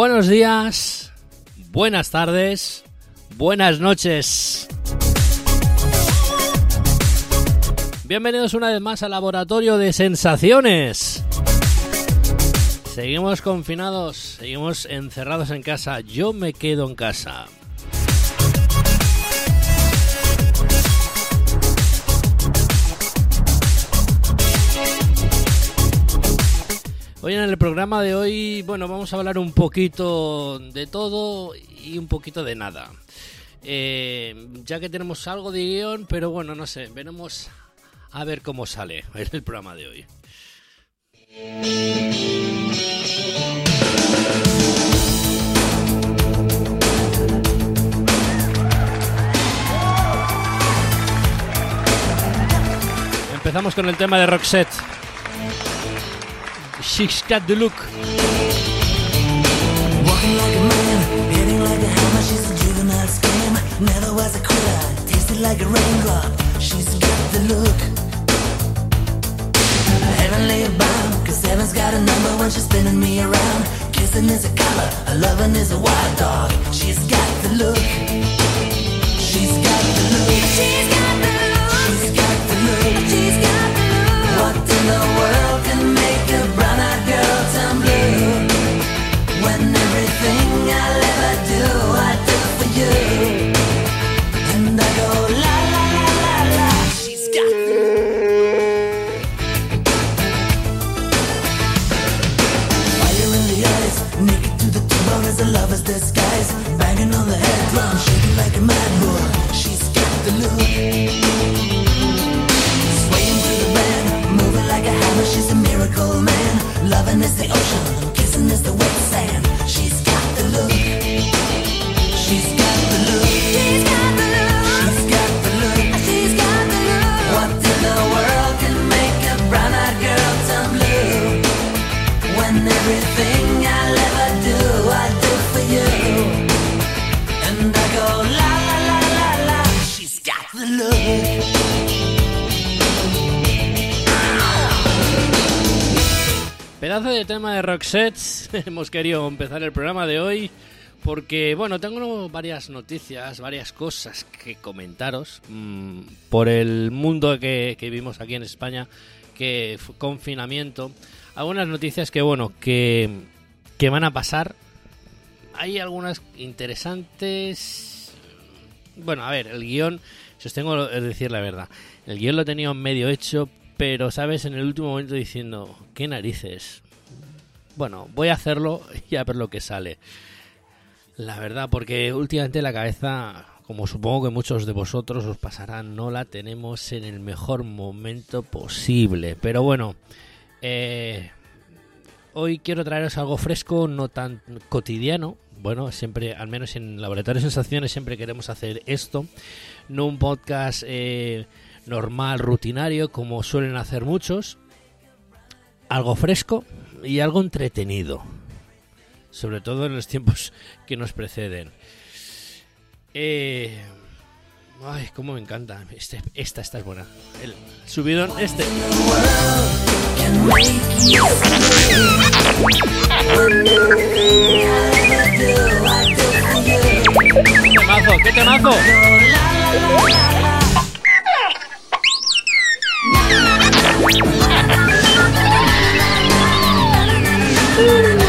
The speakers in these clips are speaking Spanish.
Buenos días, buenas tardes, buenas noches. Bienvenidos una vez más al laboratorio de sensaciones. Seguimos confinados, seguimos encerrados en casa. Yo me quedo en casa. Hoy en el programa de hoy, bueno, vamos a hablar un poquito de todo y un poquito de nada. Eh, ya que tenemos algo de guion, pero bueno, no sé, veremos a ver cómo sale el programa de hoy. Empezamos con el tema de Roxette. Look. Seven's got a number when she's spinning me around. Kissing is a color, a loving is a wild dog. She's got the look. She's got the look. She's got the look. She's got the look. She's got the look. What in the world? De tema de Roxette. Hemos querido empezar el programa de hoy porque, bueno, tengo varias noticias, varias cosas que comentaros mm, por el mundo que, que vivimos aquí en España, que confinamiento. Algunas noticias que, bueno, que, que van a pasar. Hay algunas interesantes. Bueno, a ver, el guion, si os tengo que decir la verdad, el guion lo tenido medio hecho, pero, ¿sabes? En el último momento diciendo, ¿qué narices? Bueno, voy a hacerlo y a ver lo que sale. La verdad, porque últimamente la cabeza, como supongo que muchos de vosotros os pasará, no la tenemos en el mejor momento posible. Pero bueno, eh, hoy quiero traeros algo fresco, no tan cotidiano. Bueno, siempre, al menos en Laboratorio Sensaciones, siempre queremos hacer esto. No un podcast eh, normal, rutinario, como suelen hacer muchos. Algo fresco y algo entretenido. Sobre todo en los tiempos que nos preceden. Eh, ay, cómo me encanta. Este, esta, esta es buena. El subidón este. ¿Qué temazo? ¿Qué temazo? Ooh.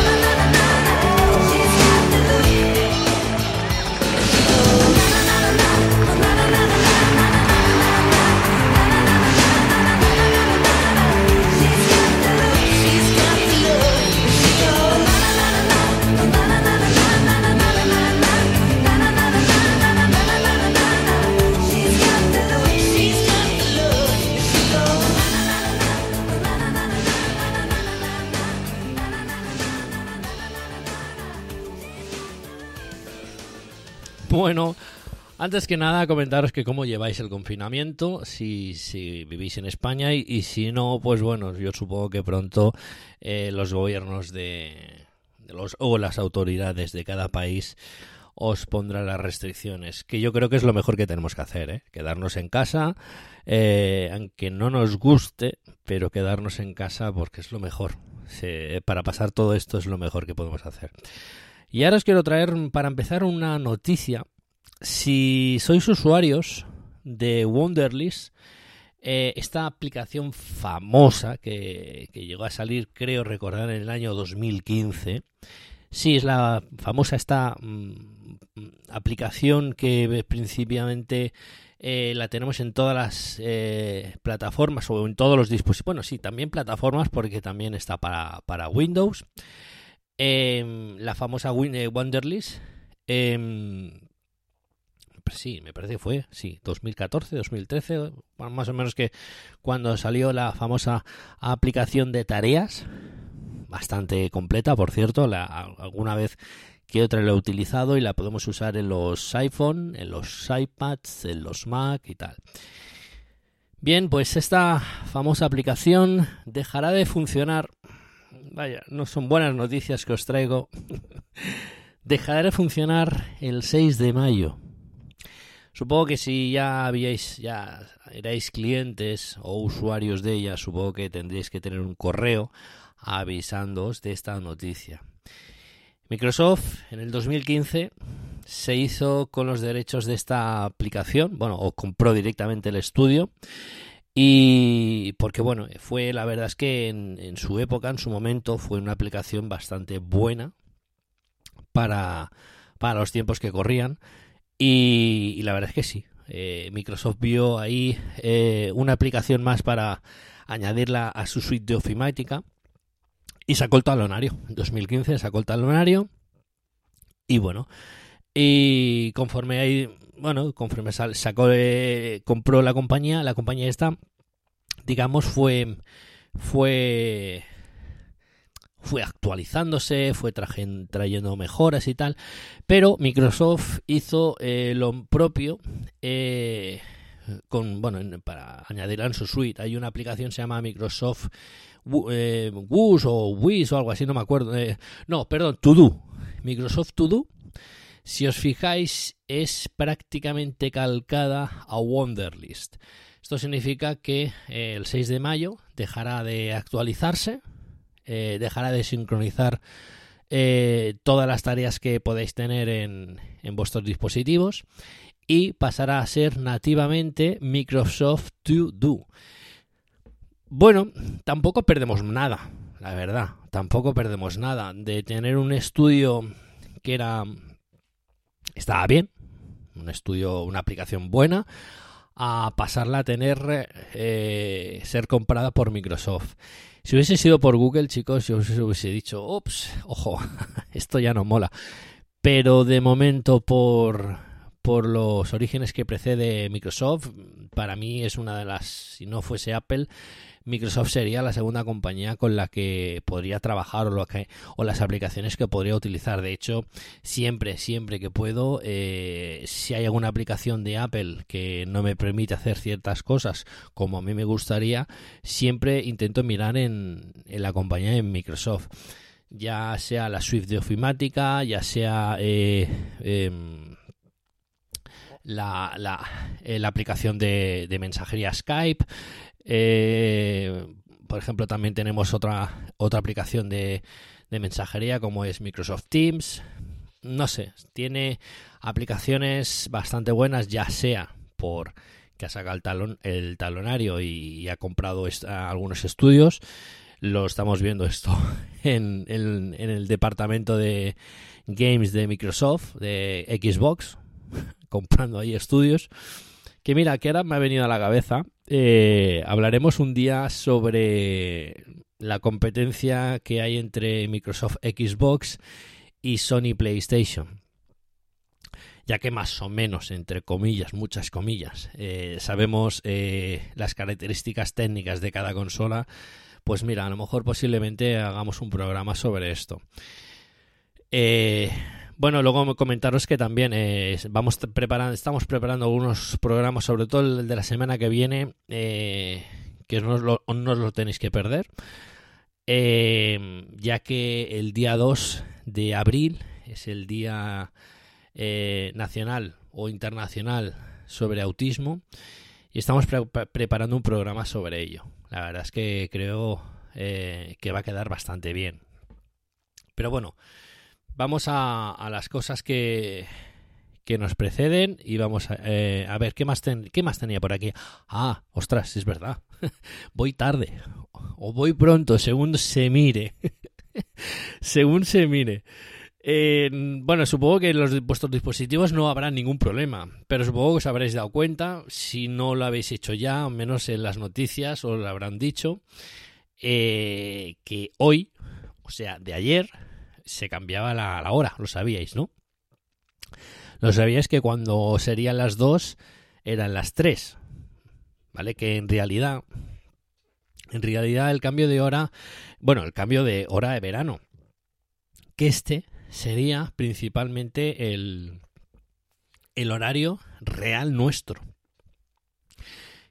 Bueno, antes que nada comentaros que cómo lleváis el confinamiento, si, si vivís en España y, y si no, pues bueno, yo supongo que pronto eh, los gobiernos de, de los o las autoridades de cada país os pondrán las restricciones, que yo creo que es lo mejor que tenemos que hacer, ¿eh? quedarnos en casa, eh, aunque no nos guste, pero quedarnos en casa porque es lo mejor. Para pasar todo esto es lo mejor que podemos hacer. Y ahora os quiero traer para empezar una noticia. Si sois usuarios de Wonderlist, eh, esta aplicación famosa que, llegó a salir, creo recordar, en el año 2015. Sí, es la famosa esta mmm, aplicación que principalmente eh, la tenemos en todas las eh, plataformas o en todos los dispositivos. Bueno, sí, también plataformas porque también está para, para Windows. Eh, la famosa Win Wonderlist. sí, me parece que fue, sí, 2014, 2013, más o menos que cuando salió la famosa aplicación de tareas, bastante completa, por cierto, alguna vez que otra la he utilizado y la podemos usar en los iPhone, en los iPads, en los Mac y tal. Bien, pues esta famosa aplicación dejará de funcionar. Vaya, no son buenas noticias que os traigo. dejará de funcionar el 6 de mayo. Supongo que si ya habíais, ya erais clientes o usuarios de ella, supongo que tendréis que tener un correo avisándoos de esta noticia. Microsoft en el 2015 se hizo con los derechos de esta aplicación, bueno, o compró directamente el estudio. Y porque bueno, fue la verdad es que en, su época, en su momento, fue una aplicación bastante buena para, para los tiempos que corrían. Y, la verdad es que sí. Eh, Microsoft vio ahí eh, una aplicación más para añadirla a su suite de ofimática y sacó el talonario. En 2015 sacó el talonario. Y bueno, y conforme ahí, bueno, conforme sacó, eh, compró la compañía, la compañía esta, digamos, fue, fue, fue actualizándose, fue trayendo mejoras y tal, pero Microsoft hizo eh, lo propio. Eh, con bueno para añadirla en su suite hay una aplicación se llama Microsoft eh, o Wiz o algo así, no me acuerdo. Eh, no, perdón, To Do. Microsoft To Do. Si os fijáis, es prácticamente calcada a Wonderlist. Esto significa que eh, el 6 de mayo dejará de actualizarse, eh, dejará de sincronizar todas las tareas que podéis tener en, en vuestros dispositivos y pasará a ser nativamente Microsoft To Do. Bueno, tampoco perdemos nada, la verdad. Tampoco perdemos nada de tener un estudio que era estaba bien, un estudio, una aplicación buena, a pasarla a tener eh, ser comprada por Microsoft. Si hubiese sido por Google, chicos, yo os hubiese dicho, ups, ojo, esto ya no mola. Pero de momento por por los orígenes que precede Microsoft, para mí es una de las, si no fuese Apple, Microsoft sería la segunda compañía con la que podría trabajar o, las aplicaciones que podría utilizar. De hecho, siempre, siempre que puedo, eh, si hay alguna aplicación de Apple que no me permite hacer ciertas cosas como a mí me gustaría, siempre intento mirar en, en la compañía de Microsoft ya sea la Swift de ofimática, ya sea eh, em, eh, la, aplicación de mensajería Skype, eh, por ejemplo, también tenemos otra, otra aplicación de, mensajería como es Microsoft Teams. No sé, tiene aplicaciones bastante buenas, ya sea por que ha sacado el, talonario y, ha comprado algunos estudios. Lo estamos viendo esto en, el departamento de games de Microsoft, de Xbox, comprando ahí estudios. Que mira, que ahora me ha venido a la cabeza. Eh, hablaremos un día sobre la competencia que hay entre Microsoft Xbox y Sony PlayStation. Ya que más o menos, entre comillas, muchas comillas, eh, sabemos eh, las características técnicas de cada consola, pues mira, a lo mejor posiblemente hagamos un programa sobre esto. Eh, bueno, luego comentaros que también eh, vamos preparando, estamos preparando algunos programas, sobre todo el de la semana que viene, eh, que no os, lo, no os, lo, tenéis que perder, eh, ya que el día 2 de abril es el Día Nacional o Internacional sobre Autismo y estamos pre preparando un programa sobre ello. La verdad es que creo que va a quedar bastante bien. Pero bueno, vamos a, las cosas que, que nos preceden y vamos a, eh, a ver qué más, qué más tenía por aquí. Ah, ostras, es verdad. voy tarde o voy pronto, según se mire. según se mire. Bueno, supongo que en los, vuestros dispositivos no habrá ningún problema, pero supongo que os habréis dado cuenta, si no lo habéis hecho ya, menos en las noticias os lo habrán dicho, eh, que hoy, o sea, de ayer, se cambiaba la, la hora, lo sabíais, ¿no? Lo sabíais que cuando serían las 2 eran las 3, ¿vale? Que en realidad, en realidad el cambio de hora, bueno, el cambio de hora de verano, que este sería principalmente el, el horario real nuestro.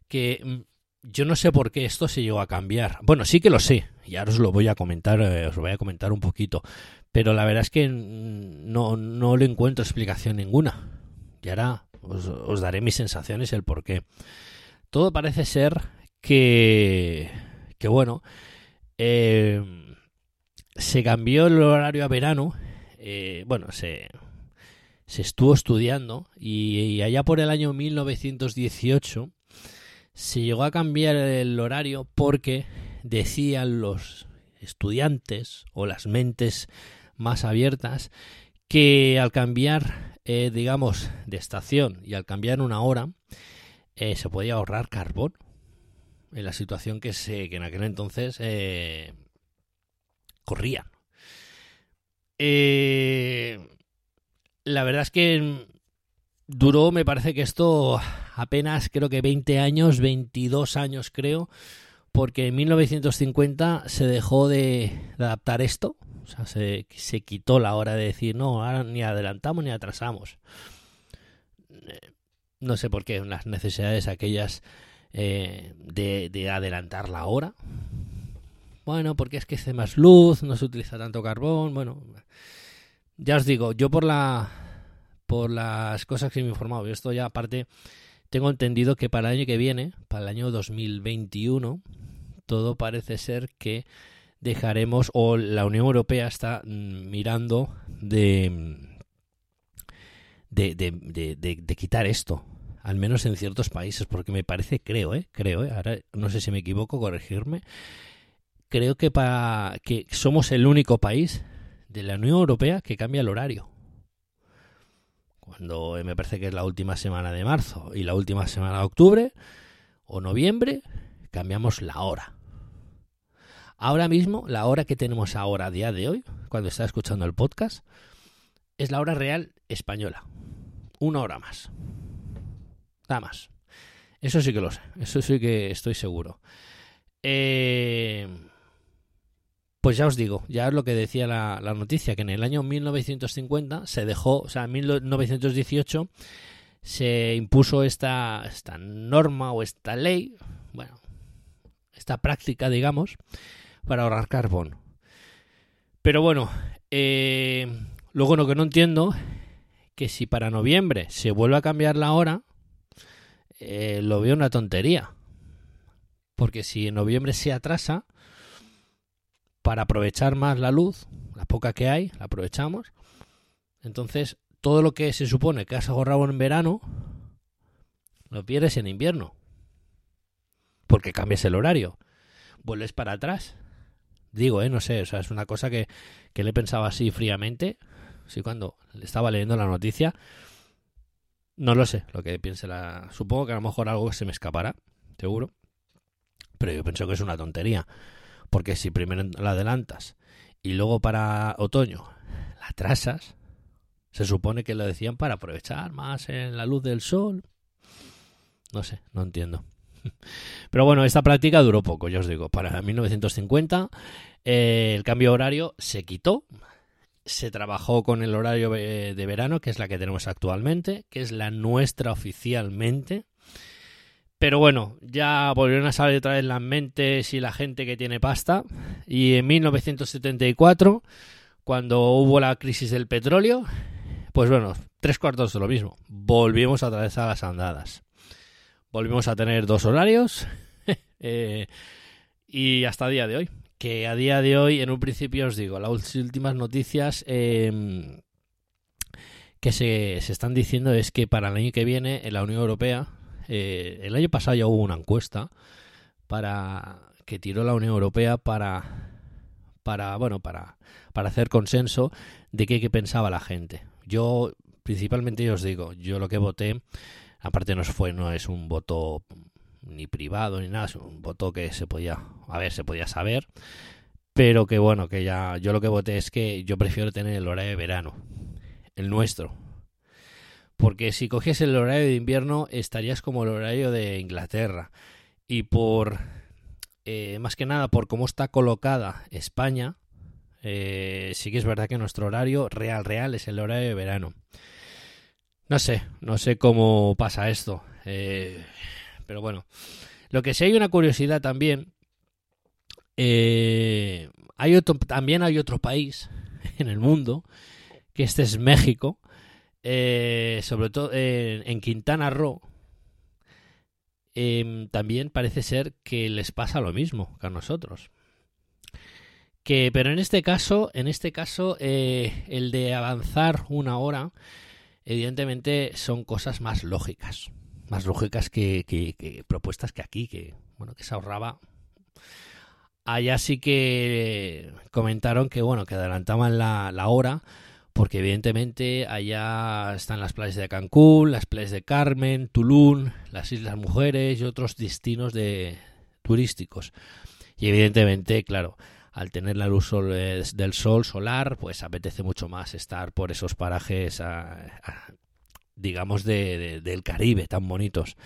Que mm, yo no sé por qué esto se llegó a cambiar. Bueno, sí que lo sé, y ahora os lo voy a comentar, eh, os voy a comentar un poquito. Pero la verdad es que no, no le encuentro explicación ninguna. Y ahora os, daré mis sensaciones, el por qué. Todo parece ser que, que bueno, eh, se cambió el horario a verano. eh, bueno, se, se estuvo estudiando y, y allá por el año 1918 se llegó a cambiar el horario porque decían los estudiantes o las mentes más abiertas que al cambiar, eh, digamos, de estación y al cambiar una hora, eh, se podía ahorrar carbón en la situación que, se, que en aquel entonces eh, corrían. Eh, la verdad es que duró, me parece que esto apenas creo que 20 años, 22 años creo, porque en 1950 se dejó de, adaptar esto, sea, se, se, quitó la hora de decir, no, ahora ni adelantamos ni atrasamos. No sé por qué, las necesidades aquellas eh, de, de, adelantar la hora. Bueno, porque es que hace más luz, no se utiliza tanto carbón, bueno. Ya os digo, yo por la por las cosas que me he informado, y esto ya aparte tengo entendido que para el año que viene, para el año 2021, todo parece ser que dejaremos, o la Unión Europea está mirando de, de, de, de, de quitar esto, al menos en ciertos países, porque me parece, creo, eh, creo, eh, ahora no sé si me equivoco, corregirme, creo que, para, que somos el único país de la Unión Europea que cambia el horario. Cuando me parece que es la última semana de marzo y la última semana de octubre o noviembre, cambiamos la hora. Ahora mismo, la hora que tenemos ahora a día de hoy, cuando está escuchando el podcast, es la hora real española. Una hora más. Nada más. Eso sí que lo sé. Eso sí que estoy seguro. Eh, pues ya os digo, ya es lo que decía la, la, noticia, que en el año 1950 se dejó, o sea, en 1918 se impuso esta, esta norma o esta ley, bueno, esta práctica, digamos, para ahorrar carbón. Pero bueno, eh, luego lo que no entiendo, que si para noviembre se vuelve a cambiar la hora, eh, lo veo una tontería. Porque si en noviembre se atrasa, para aprovechar más la luz, la poca que hay, la aprovechamos. Entonces, todo lo que se supone que has ahorrado en verano, lo pierdes en invierno. Porque cambias el horario. Vuelves para atrás. Digo, eh, no sé, o sea, es una cosa que, que le pensaba así fríamente. Sí, cuando estaba leyendo la noticia. No lo sé, lo que piense la. Supongo que a lo mejor algo se me escapará, seguro. Pero yo pienso que es una tontería. Porque si primero la adelantas y luego para otoño la atrasas, se supone que lo decían para aprovechar más en la luz del sol. No sé, no entiendo. Pero bueno, esta práctica duró poco, ya os digo. Para 1950 eh, el cambio horario se quitó. Se trabajó con el horario de verano, que es la que tenemos actualmente, que es la nuestra oficialmente. Pero bueno, ya volvieron a salir otra vez las mentes y la gente que tiene pasta. Y en 1974, cuando hubo la crisis del petróleo, pues bueno, tres cuartos de lo mismo. Volvimos a las andadas. Volvimos a tener dos horarios. eh, y hasta día de hoy. que a día de hoy, en un principio os digo, las últimas noticias eh, que se, se, están diciendo es que para el año que viene en la Unión Europea, eh, el año pasado ya hubo una encuesta para que tiró la Unión Europea para, para bueno, para, para hacer consenso de qué, qué pensaba la gente. Yo, principalmente, os digo, yo lo que voté, aparte no fue, no es un voto ni privado ni nada, es un voto que se podía, a ver, se podía saber, pero que bueno, que ya yo lo que voté es que yo prefiero tener el horario de verano, el nuestro. Porque si cogiese el horario de invierno estarías como el horario de Inglaterra. Y por, eh, más que nada, por cómo está colocada España, eh, sí que es verdad que nuestro horario real, real es el horario de verano. No sé, no sé cómo pasa esto. Eh, pero bueno, lo que sí hay una curiosidad también. Eh, hay otro, también hay otro país en el mundo, que este es México, eh, sobre todo en, Quintana Roo. Eh, también parece ser que les pasa lo mismo que a nosotros. Que, pero en este caso, en este caso, eh, el de avanzar una hora, evidentemente son cosas más lógicas más lógicas que, que, propuestas que aquí, que bueno, que se ahorraba. Allá sí que comentaron que bueno, que adelantaban la, la hora, porque evidentemente allá están las playas de Cancún, las playas de Carmen, Tulum, las Islas Mujeres y otros destinos de turísticos. Y evidentemente, claro, al tener la luz sol, del sol solar, pues apetece mucho más estar por esos parajes a, a, digamos, de, de, del Caribe, tan bonitos.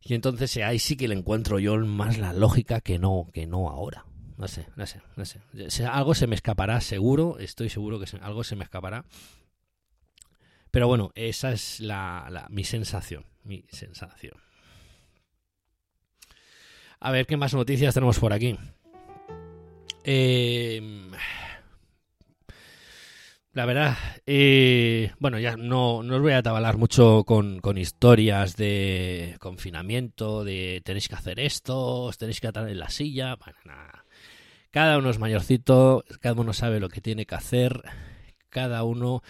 Y entonces ahí sí que le encuentro yo más la lógica que no, que no ahora. No sé, no sé, no sé. Algo se me escapará, seguro, estoy seguro que algo se me escapará. Pero bueno, esa es la, mi sensación, mi sensación. A ver qué más noticias tenemos por aquí. Eh, la verdad, eh, bueno, ya no, no, os voy a atabalar mucho con, con, historias de confinamiento, de tenéis que hacer esto, os tenéis que atar en la silla, bueno, nada. Cada uno es mayorcito, cada uno sabe lo que tiene que hacer, cada uno,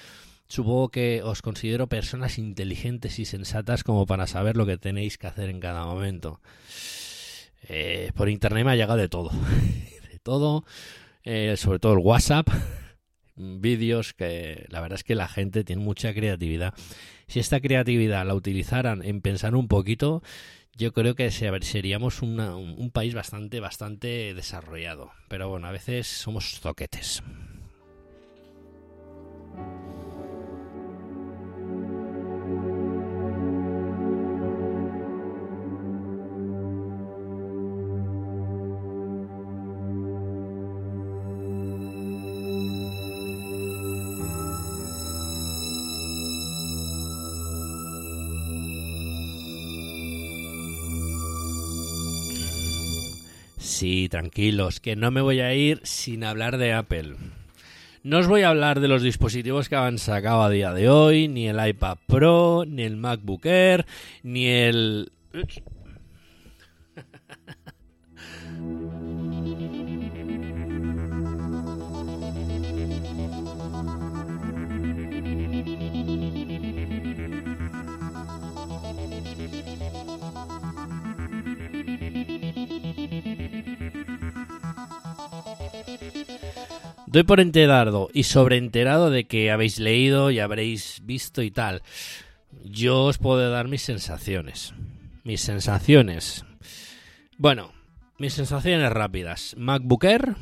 supongo que os considero personas inteligentes y sensatas como para saber lo que tenéis que hacer en cada momento. Eh, por internet me ha llegado de todo, todo, eh, sobre todo el WhatsApp vídeos que la verdad es que la gente tiene mucha creatividad. Si esta creatividad la utilizaran en pensar un poquito, yo creo que seríamos un país bastante, bastante desarrollado. Pero bueno, a veces somos zoquetes. Sí, tranquilos, que no me voy a ir sin hablar de Apple. No os voy a hablar de los dispositivos que han sacado a día de hoy, ni el iPad Pro, ni el MacBook Air, ni el... Doy por enterado y sobreenterado de que habéis leído y habréis visto y tal. Yo os puedo dar mis sensaciones. Mis sensaciones. Bueno, mis sensaciones rápidas. MacBook Air,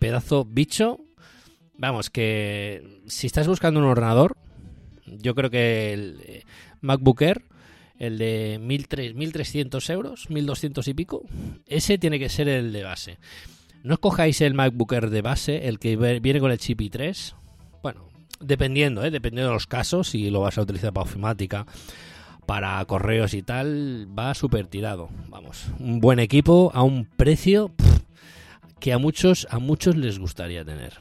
pedazo bicho. Vamos, que si estás buscando un ordenador, yo creo que el MacBook Air, el de 1300 euros, 1200 y pico, ese tiene que ser el de base. No escojáis el MacBook Air de base, el que viene con el chip i3. Bueno, dependiendo, ¿eh? dependiendo de los casos, si lo vas a utilizar para ofimática, para correos y tal, va súper tirado. Vamos, un buen equipo a un precio que a muchos, a muchos les gustaría tener.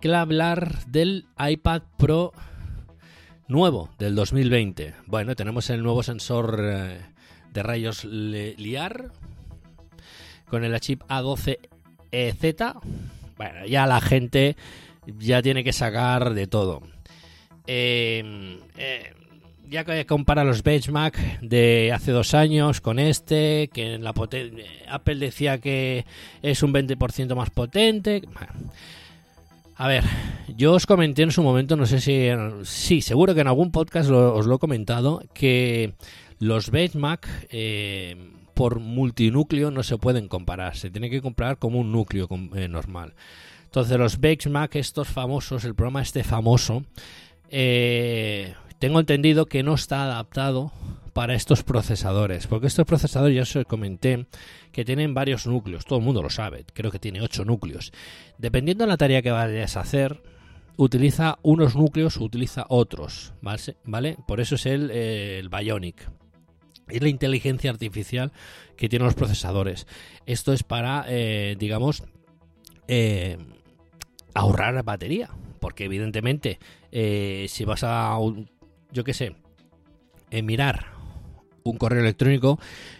Quiero hablar del iPad Pro nuevo del 2020. Bueno, tenemos el nuevo sensor. Eh, de rayos liar con el chip A12Z. Bueno, ya la gente ya tiene que sacar de todo. Eh, eh, ya que compara los benchmark de hace dos años con este, que en la Apple decía que es un 20% más potente. A ver, yo os comenté en su momento, no sé si. Sí, seguro que en algún podcast os lo he comentado, que los benchmark eh, por multinúcleo no se pueden comparar, se tiene que comparar como un núcleo eh, normal. Entonces, los benchmark, estos famosos, el programa este famoso, eh, tengo entendido que no está adaptado para estos procesadores, porque estos procesadores ya os comenté que tienen varios núcleos, todo el mundo lo sabe, creo que tiene 8 núcleos. Dependiendo de la tarea que vayas a hacer, utiliza unos núcleos o utiliza otros, ¿vale? Por eso es el, eh, el Bionic. Es la inteligencia artificial que tienen los procesadores. Esto es para, eh, digamos, eh, ahorrar batería. Porque evidentemente, si vas a yo qué sé, en mirar un correo electrónico,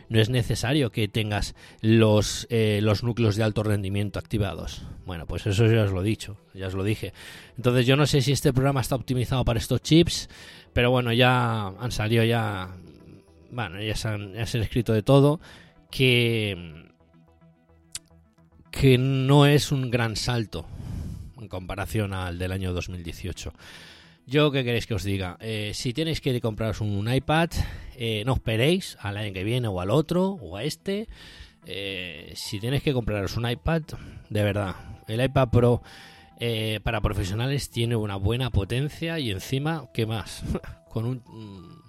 no es necesario que tengas los, eh, los núcleos de alto rendimiento activados. Bueno, pues eso ya os lo he dicho, ya os lo dije. Entonces yo no sé si este programa está optimizado para estos chips, pero bueno, ya han salido ya, bueno, ya se han, escrito de todo, que, que no es un gran salto en comparación al del año 2018. Yo, ¿qué queréis que os diga? Eh, si tenéis que compraros un iPad, eh, no esperéis al año que viene o al otro o a este. Eh, si tenéis que compraros un iPad, de verdad, el iPad Pro para profesionales tiene una buena potencia y encima, ¿qué más? Con un,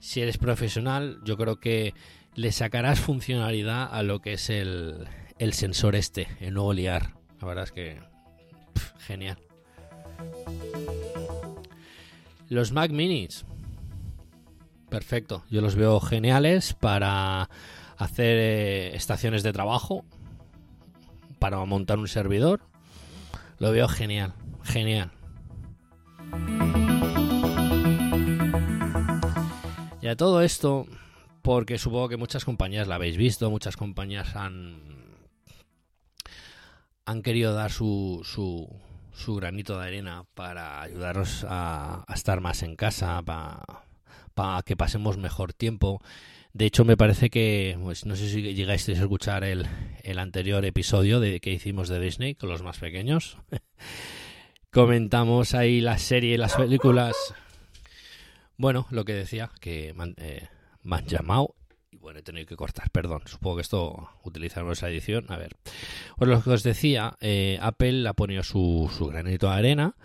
si eres profesional, yo creo que le sacarás funcionalidad a lo que es el, el sensor este, el nuevo LIAR. La verdad es que genial. Los Mac Minis. Perfecto. Yo los veo geniales para hacer eh, estaciones de trabajo, para montar un servidor. Lo veo genial. Genial. A todo esto, porque supongo que muchas compañías la habéis visto, muchas compañías han, han querido dar su, su, granito de arena para ayudaros a, estar más en casa, para que pasemos mejor tiempo. De hecho, me parece que, pues, no sé si llegáis a escuchar el, el anterior episodio de, que hicimos de Disney con los más pequeños. Comentamos ahí la serie las películas. Bueno, lo que decía, que eh, me han llamado bueno, he tenido que cortar, perdón. Supongo que esto utilizaremos esa edición. A ver. Pues lo que os decía, eh, Apple ha ponido su, granito de arena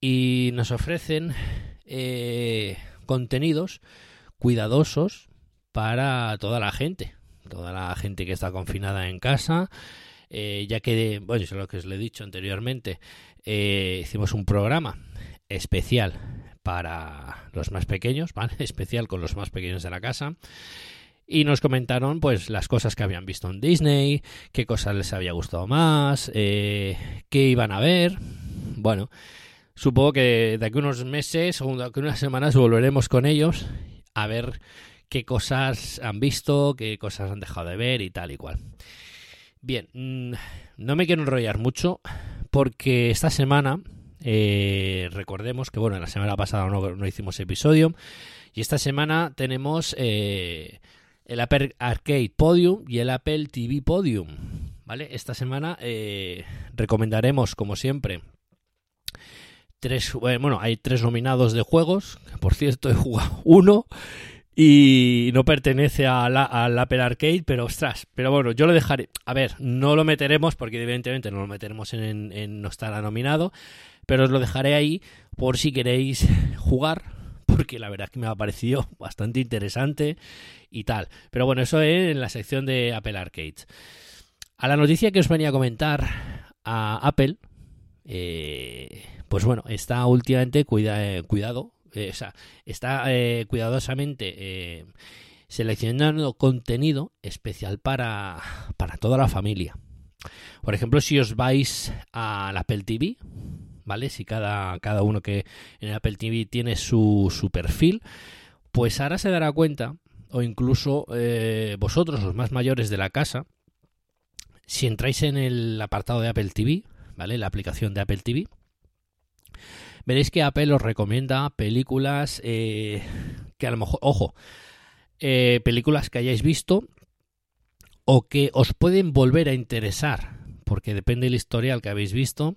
y nos ofrecen eh, contenidos cuidadosos para toda la gente. Toda la gente que está confinada en casa. Ya que, bueno, eso es lo que os he dicho anteriormente, hicimos un programa especial para los más pequeños, ¿vale? Especial con los más pequeños de la casa y nos comentaron pues las cosas que habían visto en Disney, qué cosas les había gustado más, eh, qué iban a ver. Bueno, supongo que de aquí unos meses o de aquí unas semanas volveremos con ellos a ver qué cosas han visto, qué cosas han dejado de ver y tal y cual. Bien, mm, no me quiero enrollar mucho porque esta semana, eh, recordemos que bueno, la semana pasada no, hicimos episodio y esta semana tenemos... Eh, el Apple Arcade Podium y el Apple TV Podium. ¿Vale? Esta semana eh, recomendaremos, como siempre, tres. Eh, bueno, hay tres nominados de juegos. Por cierto, he jugado uno y no pertenece al Apple Arcade, pero ostras, pero bueno, yo lo dejaré. A ver, no lo meteremos porque evidentemente no lo meteremos en, en no estará nominado, pero os lo dejaré ahí por si queréis jugar porque la verdad es que me ha parecido bastante interesante y tal. Pero bueno, eso es en la sección de Apple Arcade. A la noticia que os venía a comentar a Apple, eh, pues bueno, está últimamente cuida, cuidado, eh, está eh, cuidadosamente seleccionando contenido especial para, para toda la familia. Por ejemplo, si os vais al Apple TV, ¿vale? Si cada, cada uno que en Apple TV tiene su, su perfil, pues ahora se dará cuenta, o incluso eh, vosotros, los más mayores de la casa, si entráis en el apartado de Apple TV, ¿vale? La aplicación de Apple TV, veréis que Apple os recomienda películas eh, que a lo mejor, ojo, eh, películas que hayáis visto o que os pueden volver a interesar, porque depende del historial que habéis visto,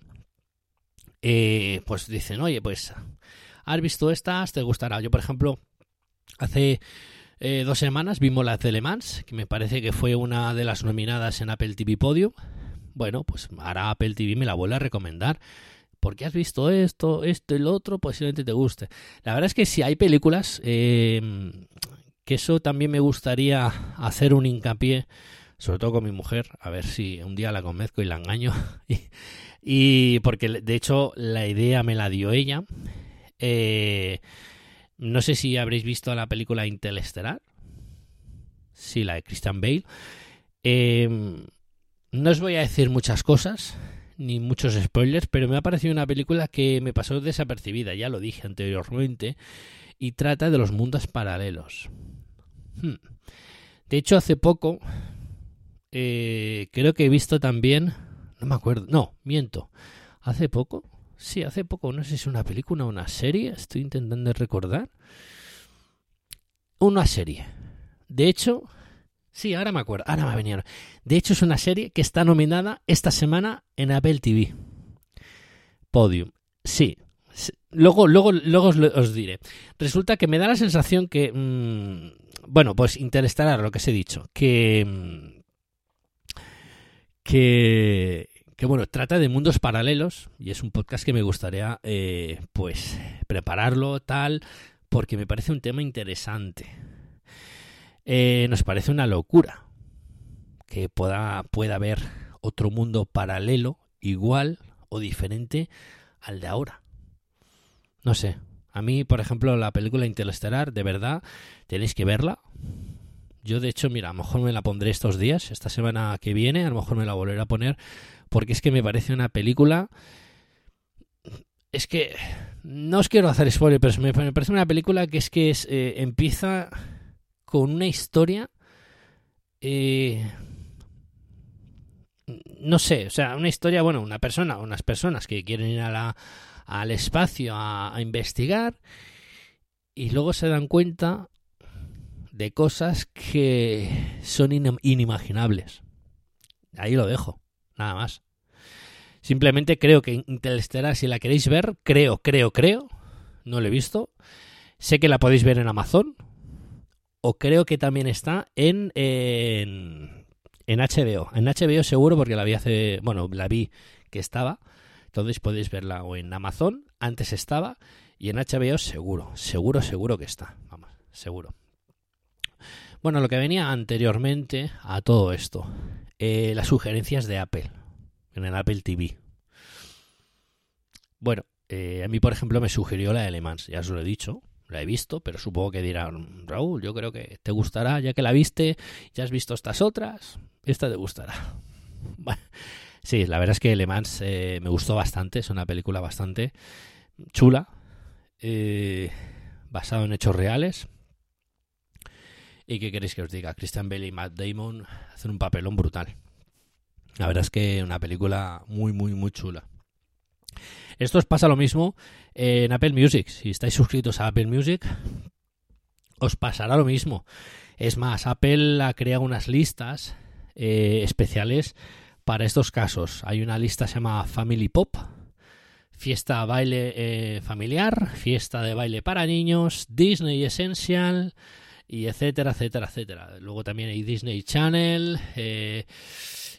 eh, pues dicen, oye, pues has visto estas, te gustará. Yo, por ejemplo, hace eh, dos semanas vimos la de Le Mans, que me parece que fue una de las nominadas en Apple TV Podium. Bueno, pues ahora Apple TV me la vuelve a recomendar. Porque has visto esto, esto y lo otro, posiblemente te guste. La verdad es que si hay películas, eh, que eso también me gustaría hacer un hincapié, sobre todo con mi mujer, a ver si un día la convenzco y la engaño. y, y porque de hecho la idea me la dio ella. Eh, no sé si habréis visto la película Interestelar. Sí, la de Christian Bale. Eh, no os voy a decir muchas cosas, ni muchos spoilers, pero me ha parecido una película que me pasó desapercibida, ya lo dije anteriormente, y trata de los mundos paralelos. Hmm. De hecho, hace poco eh, creo que he visto también, no me acuerdo, no, miento, hace poco, sí, hace poco, no sé si es una película o una serie, estoy intentando recordar. Una serie. De hecho, sí, ahora me acuerdo, ahora me ha venido. De hecho, es una serie que está nominada esta semana en Apple TV. Podium. Sí. Luego, luego, luego os, diré. Resulta que me da la sensación que. mm, bueno, pues Interestelar, lo que os he dicho. Que. mm, Que. Que bueno, trata de mundos paralelos y es un podcast que me gustaría, eh, pues, prepararlo tal, porque me parece un tema interesante. Eh, nos parece una locura que pueda, pueda haber otro mundo paralelo, igual o diferente al de ahora. No sé. A mí, por ejemplo, la película Interestelar, de verdad, tenéis que verla. Yo, de hecho, mira, a lo mejor me la pondré estos días, esta semana que viene, a lo mejor me la volveré a poner, porque es que me parece una película... Es que... No os quiero hacer spoiler, pero me parece una película que es que es, eh, empieza con una historia... eh, no sé, o sea, una historia, bueno, una persona, unas personas que quieren ir al espacio a, investigar y luego se dan cuenta de cosas que son inim- inimaginables. Ahí lo dejo, nada más. Simplemente creo que Interstellar, si la queréis ver, creo, creo, creo, no lo he visto. Sé que la podéis ver en Amazon. O creo que también está en, en, en HBO. En HBO seguro porque la vi hace... Bueno, la vi que estaba. Entonces podéis verla o en Amazon. Antes estaba. Y en HBO seguro. Seguro, seguro que está. Vamos, seguro. Bueno, lo que venía anteriormente a todo esto. eh, las sugerencias de Apple. En el Apple TV. Bueno, eh, a mí, por ejemplo, me sugirió la de Le Mans. Ya os lo he dicho. La he visto, pero supongo que dirán, Raúl, yo creo que te gustará, ya que la viste, ya has visto estas otras, esta te gustará. Sí, la verdad es que Le Mans eh, me gustó bastante, es una película bastante chula, eh, en hechos reales. ¿Y qué queréis que os diga? Christian Bale y Matt Damon hacen un papelón brutal. La verdad es que una película muy, muy, muy chula. Esto os pasa lo mismo en Apple Music. Si estáis suscritos a Apple Music, os pasará lo mismo. Es más, Apple ha creado unas listas eh, especiales para estos casos. Hay una lista que se llama Family Pop, fiesta baile eh, familiar, fiesta de baile para niños, Disney Essential y etcétera, etcétera, etcétera. Luego también hay Disney Channel, eh,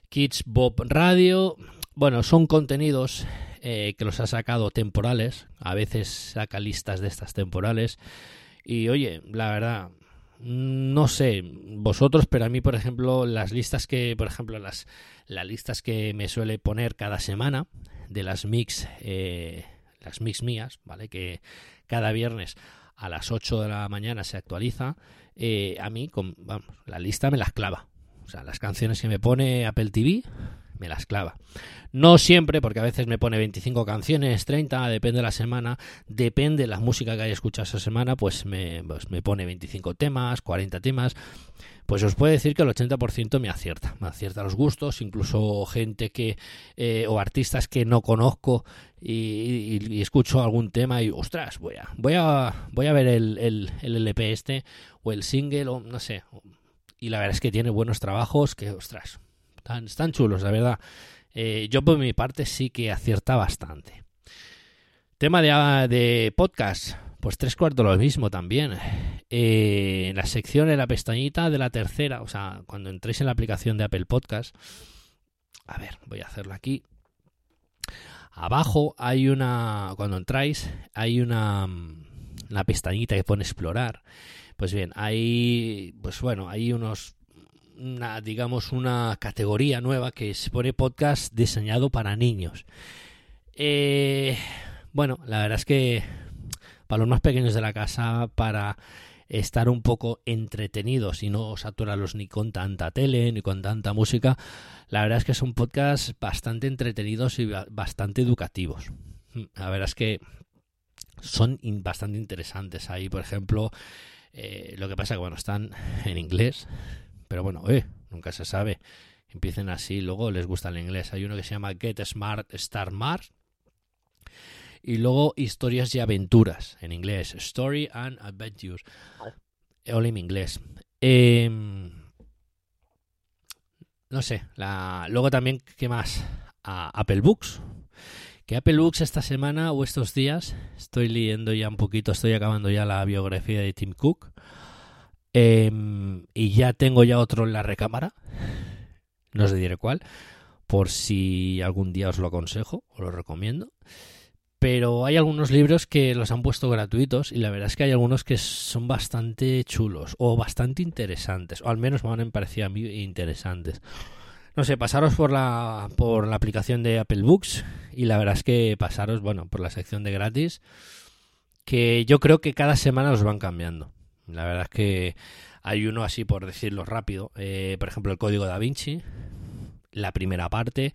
Kids Bob Radio. Bueno, son contenidos eh, que los ha sacado temporales. A veces saca listas de estas temporales. Y oye, la verdad, no sé vosotros, pero a mí, por ejemplo, las listas que, por ejemplo, las, las listas que me suele poner cada semana de las mix, eh, las mix mías, ¿vale? Que cada viernes a las 8 de la mañana se actualiza, eh, a mí, con, vamos, la lista me las clava. O sea, las canciones que me pone Apple TV me las clava. No siempre, porque a veces me pone 25 canciones, 30, depende de la semana, depende de la música que haya escuchado esa semana, pues me, pues me pone 25 temas, 40 temas. Pues os puedo decir que el 80% me acierta, me acierta los gustos, incluso gente que, eh, o artistas que no conozco y, y- escucho algún tema y, ostras, voy a, voy a, voy a ver el, el, el LP este, o el single, o no sé. Y la verdad es que tiene buenos trabajos que, ostras, están, chulos, la verdad. Eh, yo por mi parte sí que acierta bastante. Tema de, de podcast, pues tres cuartos lo mismo también. Eh, en la sección, en la pestañita de la tercera, o sea, cuando entréis en la aplicación de Apple Podcast, a ver, voy a hacerlo aquí. Abajo hay una, cuando entráis, hay una, una pestañita que pone explorar. Pues bien, hay, pues bueno, hay unos una, digamos, una categoría nueva que se pone podcast diseñado para niños. Eh, bueno, la verdad es que para los más pequeños de la casa, para estar un poco entretenidos y no saturarlos ni con tanta tele ni con tanta música, la verdad es que son podcasts bastante entretenidos y ba- bastante educativos. La verdad es que son bastante interesantes. Ahí, por ejemplo, eh, lo que pasa que, bueno, están en inglés, pero bueno, eh, nunca se sabe. Empiecen así, luego les gusta el inglés. Hay uno que se llama Get Smart Star Mart. Y luego historias y aventuras en inglés. Story and Adventures. All en inglés. Eh, no sé. La... Luego también, ¿qué más? A Apple Books. Que Apple Books esta semana o estos días estoy leyendo ya un poquito, estoy acabando ya la biografía de Tim Cook. Eh, y ya tengo ya otro en la recámara. No os diré cuál. Por si algún día os lo aconsejo o lo recomiendo. Pero hay algunos libros que los han puesto gratuitos y la verdad es que hay algunos que son bastante chulos o bastante interesantes. O al menos me han parecido a mí interesantes. No sé, pasaros por la, por la aplicación de Apple Books y la verdad es que pasaros, bueno, por la sección de gratis. Que yo creo que cada semana os van cambiando. La verdad es que hay uno así por decirlo rápido. Eh, por ejemplo, el Código da Vinci. La primera parte.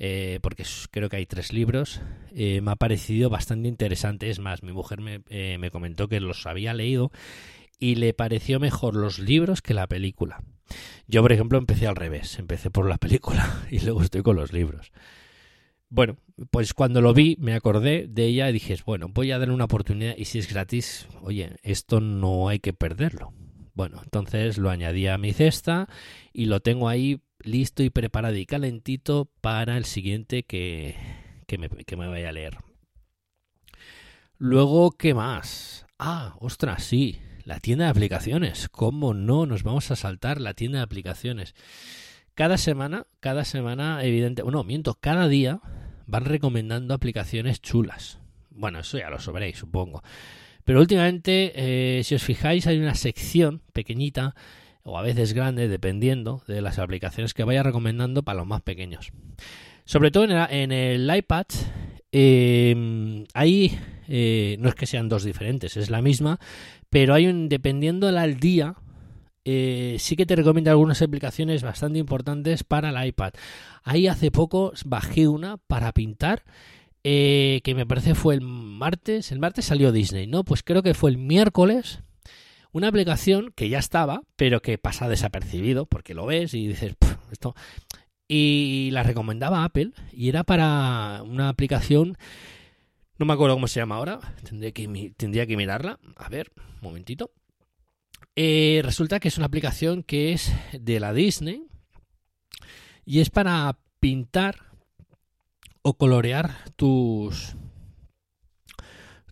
Eh, porque creo que hay tres libros. Eh, me ha parecido bastante interesante. Es más, mi mujer me, eh, me comentó que los había leído y le pareció mejor los libros que la película. Yo, por ejemplo, empecé al revés. Empecé por la película y luego estoy con los libros. Bueno, pues cuando lo vi me acordé de ella y dije, bueno, voy a dar una oportunidad y si es gratis, oye, esto no hay que perderlo. Bueno, entonces lo añadí a mi cesta y lo tengo ahí listo y preparado y calentito para el siguiente que, que, me, que me vaya a leer. Luego, ¿qué más? Ah, ostras, sí, la tienda de aplicaciones. ¿Cómo no nos vamos a saltar la tienda de aplicaciones? Cada semana, cada semana, evidente, no, miento, cada día van recomendando aplicaciones chulas. Bueno, eso ya lo sabréis, supongo. Pero últimamente, eh, si os fijáis, hay una sección pequeñita o a veces grande, dependiendo de las aplicaciones que vaya recomendando para los más pequeños. Sobre todo en el, en el iPad, eh, hay, no es que sean dos diferentes, es la misma, pero hay un, dependiendo del día, eh, sí que te recomiendo algunas aplicaciones bastante importantes para el iPad. Ahí hace poco bajé una para pintar. Eh, que me parece fue el martes, el martes salió Disney, ¿no? Pues creo que fue el miércoles, una aplicación que ya estaba, pero que pasa desapercibido, porque lo ves y dices, esto... Y la recomendaba Apple, y era para una aplicación, no me acuerdo cómo se llama ahora, tendría que, tendría que mirarla, a ver, un momentito. Eh, resulta que es una aplicación que es de la Disney, y es para pintar o colorear tus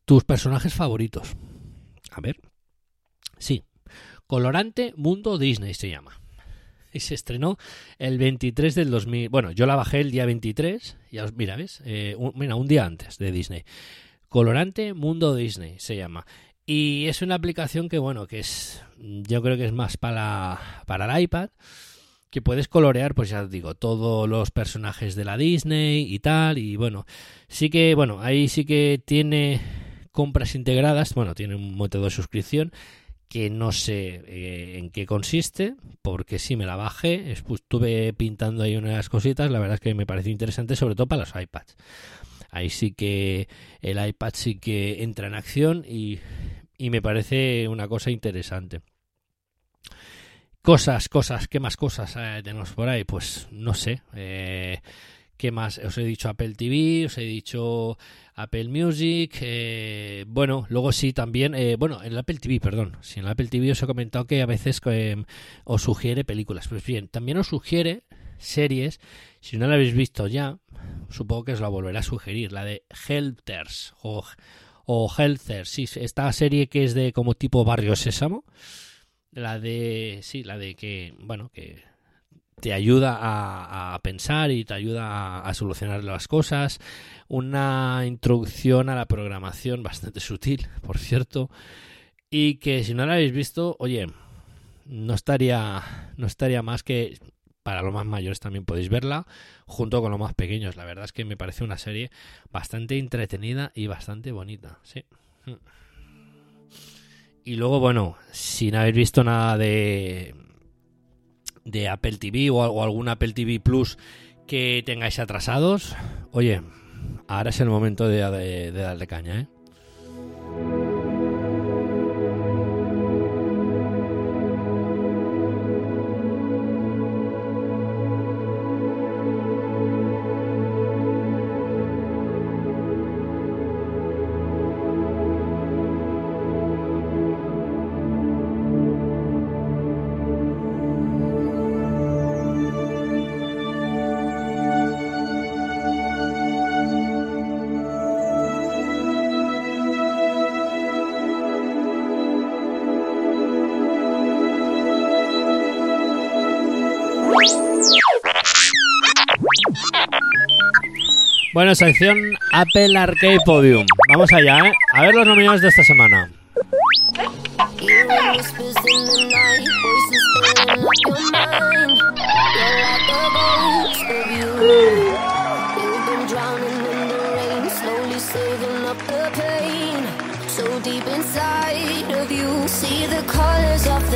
tus personajes favoritos. A ver. Sí. Colorante Mundo Disney se llama. Y se estrenó el 23 del 2000. Bueno, yo la bajé el día 23. Ya os, mira, ¿ves? Eh, un, mira, un día antes de Disney. Colorante Mundo Disney se llama. Y es una aplicación que, bueno, que es. Yo creo que es más para, para el iPad que puedes colorear, pues ya digo, todos los personajes de la Disney y tal, y bueno, sí que, bueno, ahí sí que tiene compras integradas, bueno, tiene un método de suscripción que no sé eh, en qué consiste, porque sí me la bajé, estuve pintando ahí unas cositas, la verdad es que me pareció interesante, sobre todo para los iPads. Ahí sí que el iPad sí que entra en acción y, y me parece una cosa interesante. Cosas, cosas, ¿qué más cosas eh, tenemos por ahí? Pues no sé. Eh, ¿Qué más? Os he dicho Apple TV, os he dicho Apple Music. Eh, bueno, luego sí también. Eh, bueno, en el Apple TV, perdón. Si en el Apple TV os he comentado que a veces eh, os sugiere películas. Pues bien, también os sugiere series. Si no la habéis visto ya, supongo que os la volverá a sugerir. La de Helters o, o Helters. Sí, esta serie que es de como tipo Barrio Sésamo. La de. Sí, la de que. Bueno, que te ayuda a, a, pensar y te ayuda a, a, solucionar las cosas. Una introducción a la programación bastante sutil, por cierto. Y que si no la habéis visto, oye, no estaría, no estaría más que para los más mayores también podéis verla, junto con los más pequeños. La verdad es que me parece una serie bastante entretenida y bastante bonita. Sí. Y luego, bueno, si no habéis visto nada de, de Apple TV o, o, algún Apple TV Plus que tengáis atrasados, oye, ahora es el momento de, de, de darle caña, ¿eh? Bueno, sección Apple Arcade Podium. Vamos allá, ¿eh? A ver los nominados de esta semana.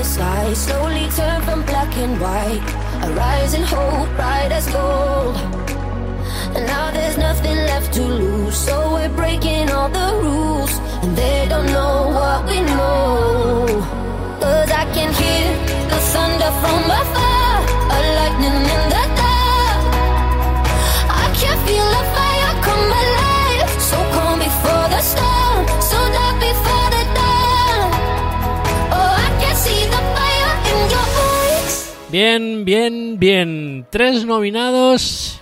sky slowly turn from black and white. A rising hope, bright as gold. Now there's nothing left to lose. So we're breaking all the rules. And they don't know what we know. Cause I can hear the thunder from afar. A lightning in the dark. I can feel the fire come alive. So calm before the storm. So dark before the dawn. Oh, I can see the fire in your eyes. Bien, bien, bien. Tres nominados.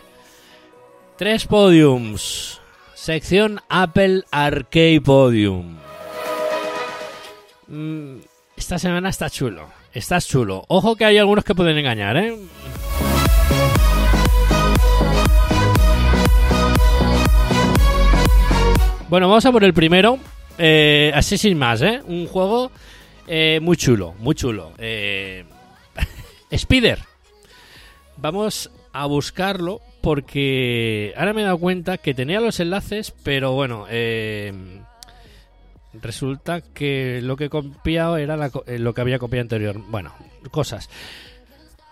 Tres podiums. Sección Apple Arcade Podium. Mm, esta semana está chulo. Está chulo. Ojo que hay algunos que pueden engañar, ¿eh? Bueno, vamos a por el primero. Eh, así sin más, ¿eh? Un juego eh, muy chulo, muy chulo. Eh, Spider. Vamos a buscarlo porque ahora me he dado cuenta que tenía los enlaces, pero bueno, eh, resulta que lo que he copiado era eh, lo que había copiado anterior. Bueno, cosas.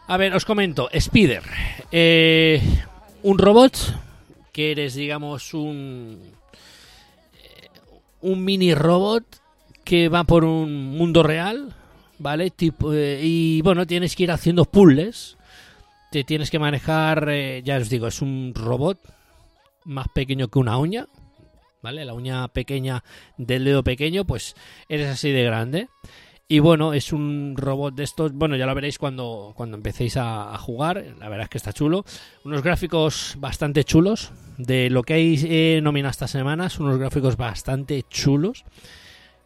A ver, os comento. Spider. Eh, un robot que eres, digamos, un... Un mini robot que va por un mundo real, ¿vale? Tipo, y bueno, tienes que ir haciendo puzzles. Te tienes que manejar, eh, ya os digo, es un robot más pequeño que una uña, ¿vale? La uña pequeña del dedo pequeño, pues eres así de grande. Y bueno, es un robot de estos, bueno, ya lo veréis cuando, cuando empecéis a, jugar, la verdad es que está chulo. Unos gráficos bastante chulos, de lo que hay eh, nominado esta semana, son unos gráficos bastante chulos.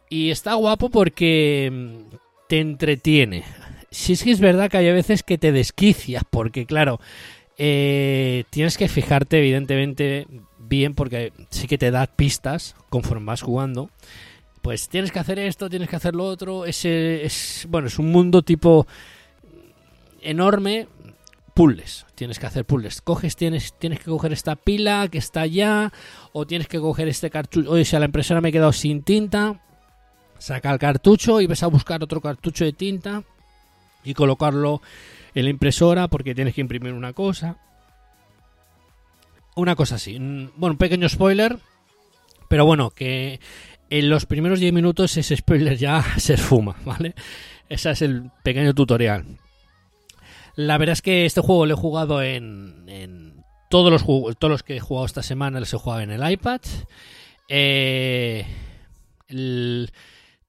Y está guapo porque mm, te entretiene. Si es que es verdad que hay veces que te desquicias, porque claro, eh, tienes que fijarte evidentemente bien, porque sí que te da pistas conforme vas jugando. Pues tienes que hacer esto, tienes que hacer lo otro. Ese es bueno, es un mundo tipo enorme. Puzzles, tienes que hacer puzzles. Coges, tienes, tienes que coger esta pila que está allá, o tienes que coger este cartucho. Oye, si a la impresora me he quedado sin tinta, saca el cartucho y ves a buscar otro cartucho de tinta y colocarlo en la impresora porque tienes que imprimir una cosa. Una cosa así. Mm, Bueno, pequeño spoiler. Pero bueno, que en los primeros 10 minutos ese spoiler ya se esfuma, ¿vale? Ese es el pequeño tutorial. La verdad es que este juego lo he jugado en, en todos los todos los que he jugado esta semana los he jugado en el iPad. Eh, el-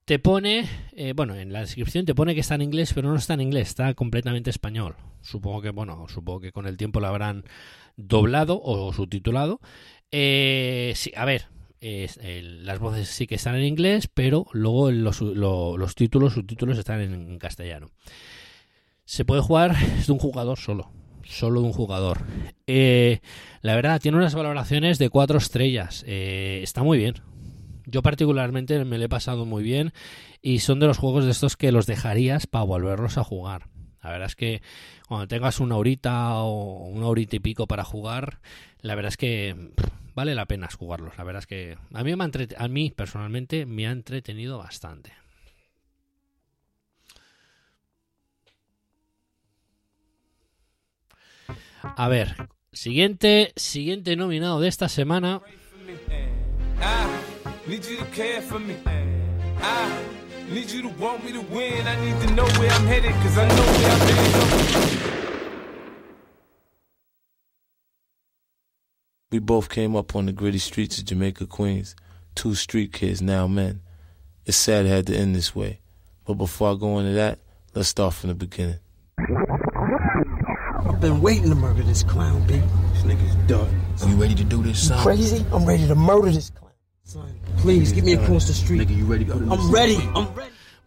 te pone, eh, bueno, en la descripción te pone que está en inglés, pero no está en inglés, está completamente español. Supongo que, bueno, supongo que con el tiempo lo habrán doblado o subtitulado. Eh, sí, a ver, es- las voces sí que están en inglés, pero luego los, lo- los títulos, subtítulos están en, en castellano. Se puede jugar de un jugador solo, solo de un jugador. Eh, la verdad, tiene unas valoraciones de cuatro estrellas. Eh, está muy bien. Yo particularmente me lo he pasado muy bien y son de los juegos de estos que los dejarías para volverlos a jugar. La verdad es que cuando tengas una horita o una horita y pico para jugar, la verdad es que vale la pena jugarlos. La verdad es que a mí, me personalmente me ha entretenido bastante. A ver, siguiente, siguiente nominado de esta semana. I need you to care for me. I need you to want me to win. I need to know where I'm headed, cause I know where I'm headed. We both came up on the gritty streets of Jamaica, Queens. Two street kids, now men. It's sad it had to end this way. But before I go into that, let's start from the beginning. I've been waiting to murder this clown, B. This nigga's done. Are you ready to do this, son? Crazy? I'm ready to murder this clown.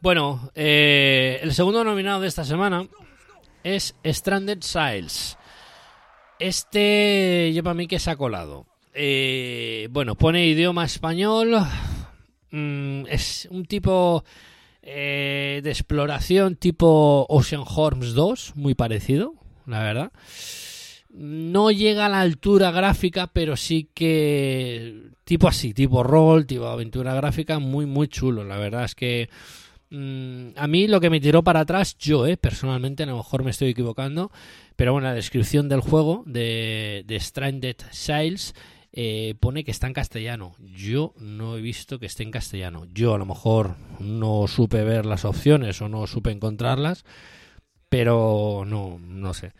Bueno, eh, el segundo nominado de esta semana es Stranded Siles. Este lleva a mí que se ha colado. Eh, bueno, pone idioma español. Mm, es un tipo eh, de exploración tipo Ocean Horns 2, muy parecido, la verdad. No llega a la altura gráfica, pero sí que tipo así, tipo rol, tipo aventura gráfica, muy muy chulo. La verdad es que mm, a mí lo que me tiró para atrás, yo, eh, personalmente, a lo mejor me estoy equivocando, pero bueno, la descripción del juego de, de Stranded Sails eh, pone que está en castellano. Yo no he visto que esté en castellano. Yo a lo mejor no supe ver las opciones o no supe encontrarlas, pero no, no sé.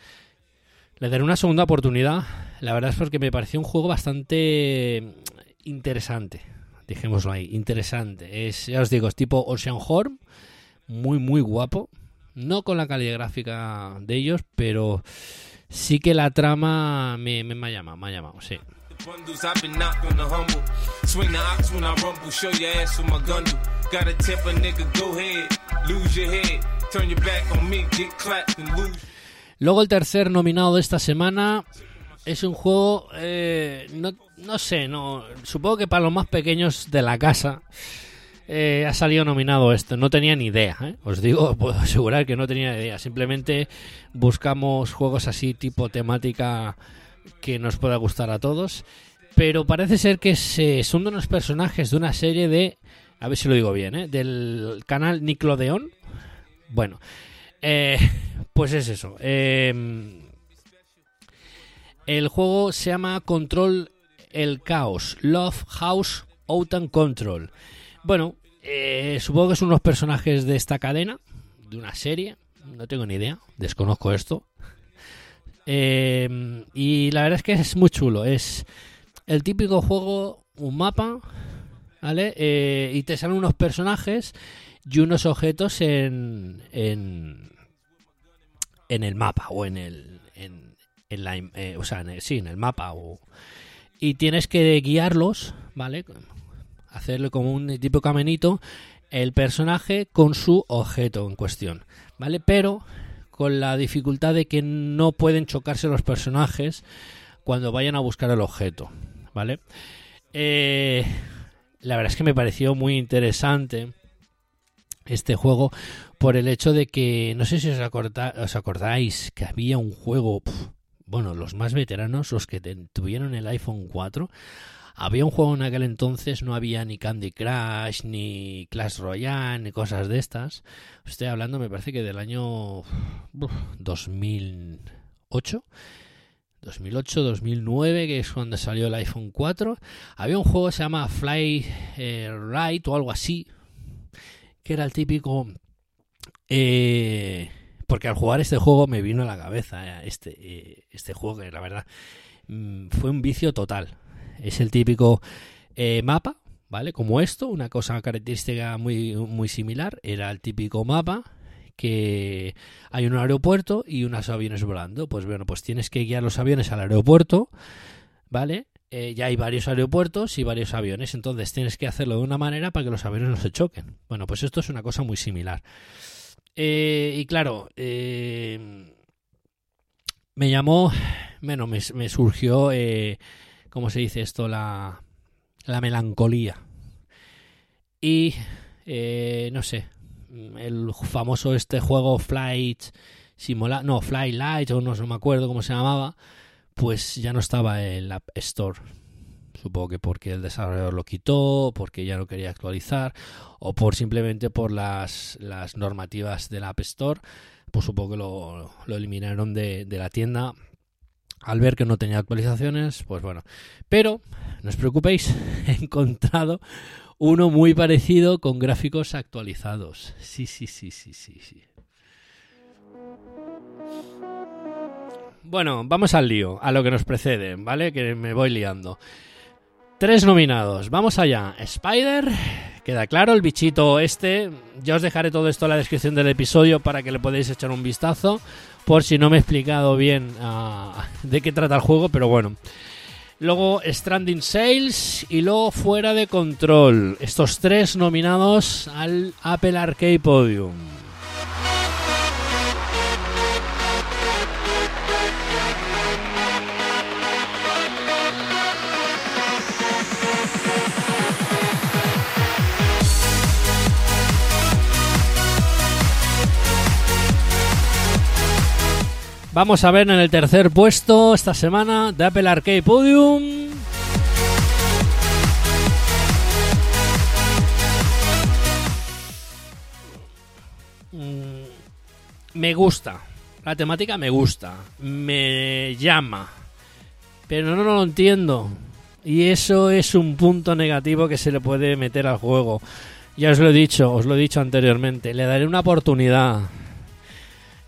Le daré una segunda oportunidad. La verdad es porque me pareció un juego bastante interesante. Dejémoslo ahí, interesante. Es, ya os digo, es tipo Ocean Horn, muy, muy guapo. No con la calidad gráfica de ellos, pero sí que la trama me, me, me ha llamado, me ha llamado, sí. Luego el tercer nominado de esta semana es un juego, eh, no, no sé, no supongo que para los más pequeños de la casa eh, ha salido nominado esto. No tenía ni idea, ¿eh? os digo, puedo asegurar que no tenía ni idea. Simplemente buscamos juegos así tipo temática que nos pueda gustar a todos. Pero parece ser que se, son de unos personajes de una serie de, a ver si lo digo bien, ¿eh? del canal Nickelodeon. Bueno, eh, pues es eso. Eh, el juego se llama Control el Caos. Love House Out and Control. Bueno, eh, supongo que son unos personajes de esta cadena, de una serie. No tengo ni idea, desconozco esto. Eh, y la verdad es que es muy chulo. Es el típico juego, un mapa, ¿vale? Eh, y te salen unos personajes y unos objetos en, en, en el mapa o en el en, en la eh, o sea en el, sí en el mapa y tienes que guiarlos vale hacerle como un tipo caminito el personaje con su objeto en cuestión vale pero con la dificultad de que no pueden chocarse los personajes cuando vayan a buscar el objeto vale eh, la verdad es que me pareció muy interesante este juego por el hecho de que no sé si os, acordáis que había un juego bueno los más veteranos los que tuvieron el iPhone 4 Había un juego en aquel entonces, no había ni Candy Crush, ni Clash Royale, ni cosas de estas. Estoy hablando, me parece que del año uf, 2008. 2008, 2009, que es cuando salió el iPhone 4. Había un juego que se llama Fly eh, Right o algo así, que era el típico... eh, porque al jugar este juego me vino a la cabeza eh, este, eh, este juego que la verdad mm, fue un vicio total. Es el típico eh, mapa, ¿vale? Como esto, una cosa característica muy, muy similar. Era el típico mapa que hay un aeropuerto y unos aviones volando. Pues bueno, pues tienes que guiar los aviones al aeropuerto, ¿vale? Eh, ya hay varios aeropuertos y varios aviones, entonces tienes que hacerlo de una manera para que los aviones no se choquen. Bueno, pues esto es una cosa muy similar. Eh, y claro, eh, me llamó, bueno, me, me surgió, eh, ¿cómo se dice esto? La, la melancolía. Y, eh, no sé, el famoso este juego Flight Simula no, Flight Light, o no, no me acuerdo cómo se llamaba, pues ya no estaba en la App Store. Supongo que porque el desarrollador lo quitó, porque ya no quería actualizar, o por simplemente por las, las normativas de la App Store, pues supongo que lo, lo eliminaron de, de la tienda al ver que no tenía actualizaciones, pues bueno. Pero, no os preocupéis, he encontrado uno muy parecido con gráficos actualizados. Sí, sí, sí, sí, sí, sí. Bueno, vamos al lío, a lo que nos precede, ¿vale? Que me voy liando. Tres nominados, vamos allá. Spider, queda claro, el bichito este. Ya os dejaré todo esto en la descripción del episodio para que le podáis echar un vistazo, por si no me he explicado bien ah, de qué trata el juego, pero bueno. Luego Stranding Sales y luego Fuera de Control. Estos tres nominados al Apple Arcade Podium. Vamos a ver en el tercer puesto esta semana de Apple Arcade Podium. Mm, Me gusta. La temática me gusta. Me llama. Pero no, no lo entiendo. Y eso es un punto negativo que se le puede meter al juego. Ya os lo he dicho, os lo he dicho anteriormente. Le daré una oportunidad.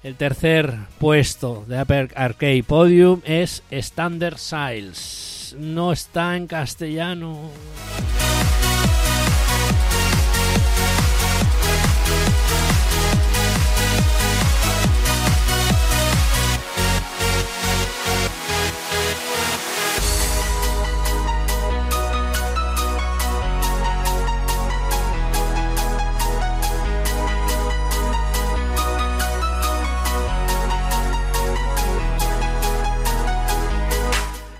El tercer puesto de Apple Arcade Podium es Standard Siles. No está en castellano.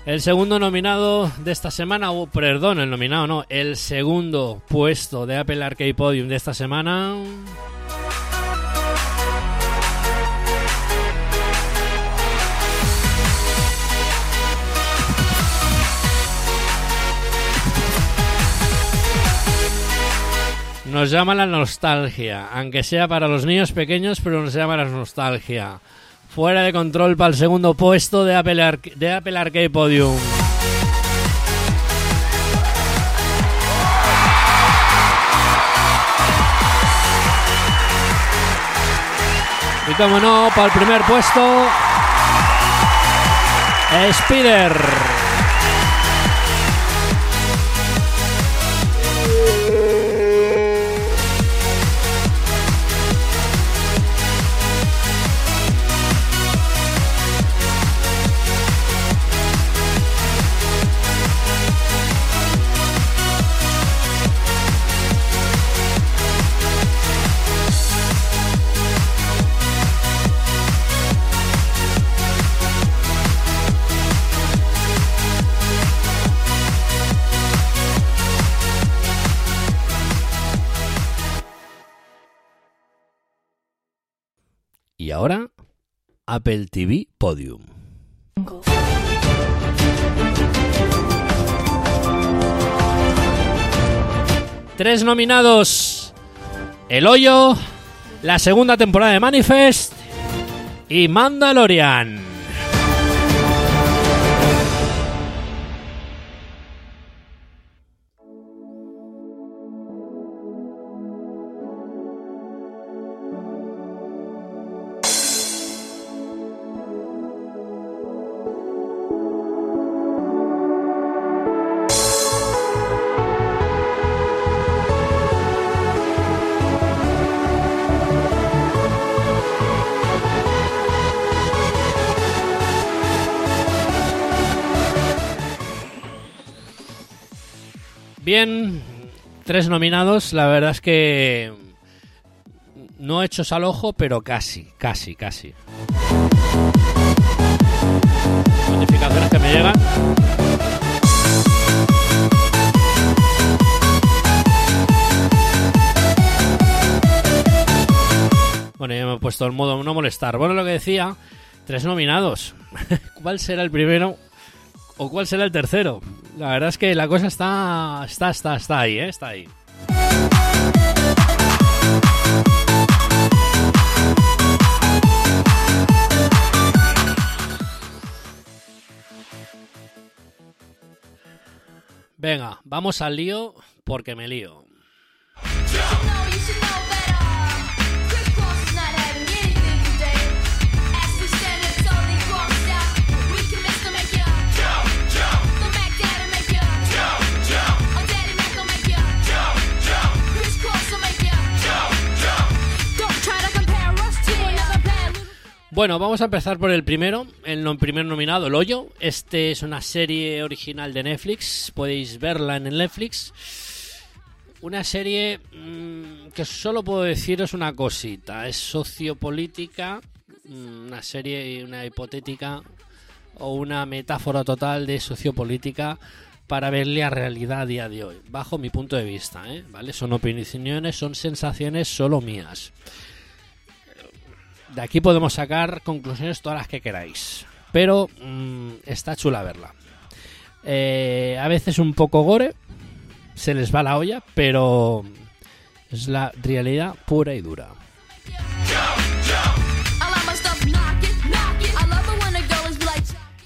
El segundo nominado de esta semana, perdón, el nominado no, el segundo puesto de Apple Arcade Podium de esta semana. Nos llama la nostalgia, aunque sea para los niños pequeños, pero nos llama la nostalgia. Fuera de control para el segundo puesto de Apple, de Apple Arcade Podium. Y como no, para el primer puesto, Spider. Apple TV Podium. Tres nominados. El hoyo, la segunda temporada de Manifest y Mandalorian. Bien, tres nominados. La verdad es que no hechos al ojo, pero casi, casi, casi. Notificaciones que me llegan. Bueno, ya me he puesto el modo no molestar. Bueno, lo que decía, tres nominados. ¿Cuál será el primero o cuál será el tercero? La verdad es que la cosa está, está, está, está ahí, ¿eh? Está ahí. Venga, vamos al lío porque me lío. Bueno, vamos a empezar por el primero, el primer nominado, El Hoyo. Este es una serie original de Netflix, podéis verla en el Netflix. Una serie mm, que solo puedo deciros una cosita, es sociopolítica, mm, una serie, una hipotética o una metáfora total de sociopolítica para verle a realidad a día de hoy, bajo mi punto de vista, ¿eh? ¿vale? Son opiniones, son sensaciones solo mías. De aquí podemos sacar conclusiones todas las que queráis. Pero mm, está chula verla. Eh, a veces un poco gore. Se les va la olla, pero es la realidad pura y dura.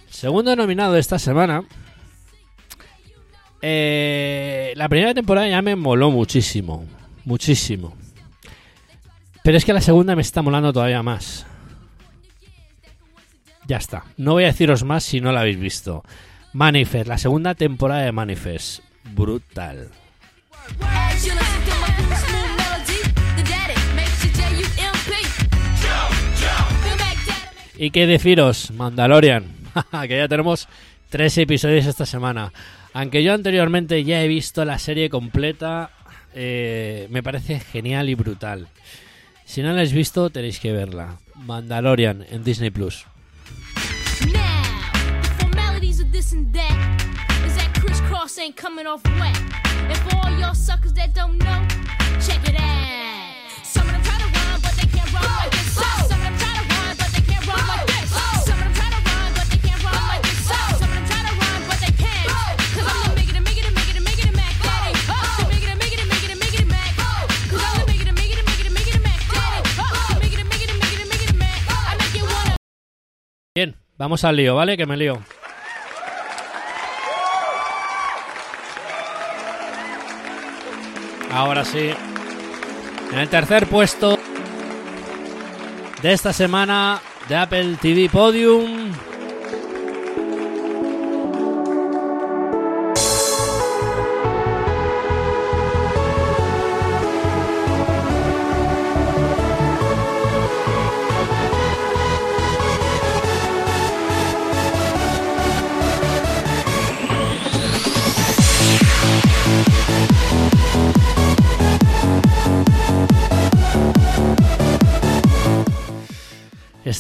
Segundo nominado de esta semana. Eh, la primera temporada ya me moló muchísimo. Muchísimo. Pero es que la segunda me está molando todavía más. Ya está. No voy a deciros más si no la habéis visto. Manifest, la segunda temporada de Manifest. Brutal. ¿Y qué deciros? Mandalorian. que ya tenemos tres episodios esta semana. Aunque yo anteriormente ya he visto la serie completa, eh, me parece genial y brutal. Si no la habéis visto, tenéis que verla. Mandalorian en Disney Plus. Cross Bien, vamos al lío, ¿vale? Que me lío. Ahora sí. En el tercer puesto de esta semana de Apple TV Podium.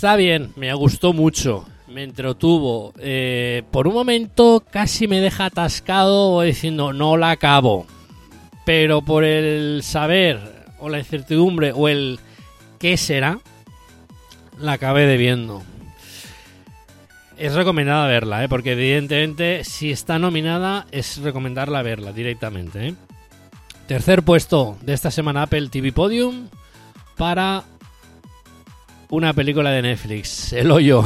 Está bien, me gustó mucho, me entretuvo. Eh, por un momento casi me deja atascado diciendo no la acabo. Pero por el saber o la incertidumbre o el qué será, la acabé de viendo. Es recomendada verla, ¿eh? porque evidentemente si está nominada es recomendarla verla directamente. ¿eh? Tercer puesto de esta semana Apple TV Podium para una película de Netflix, El Hoyo.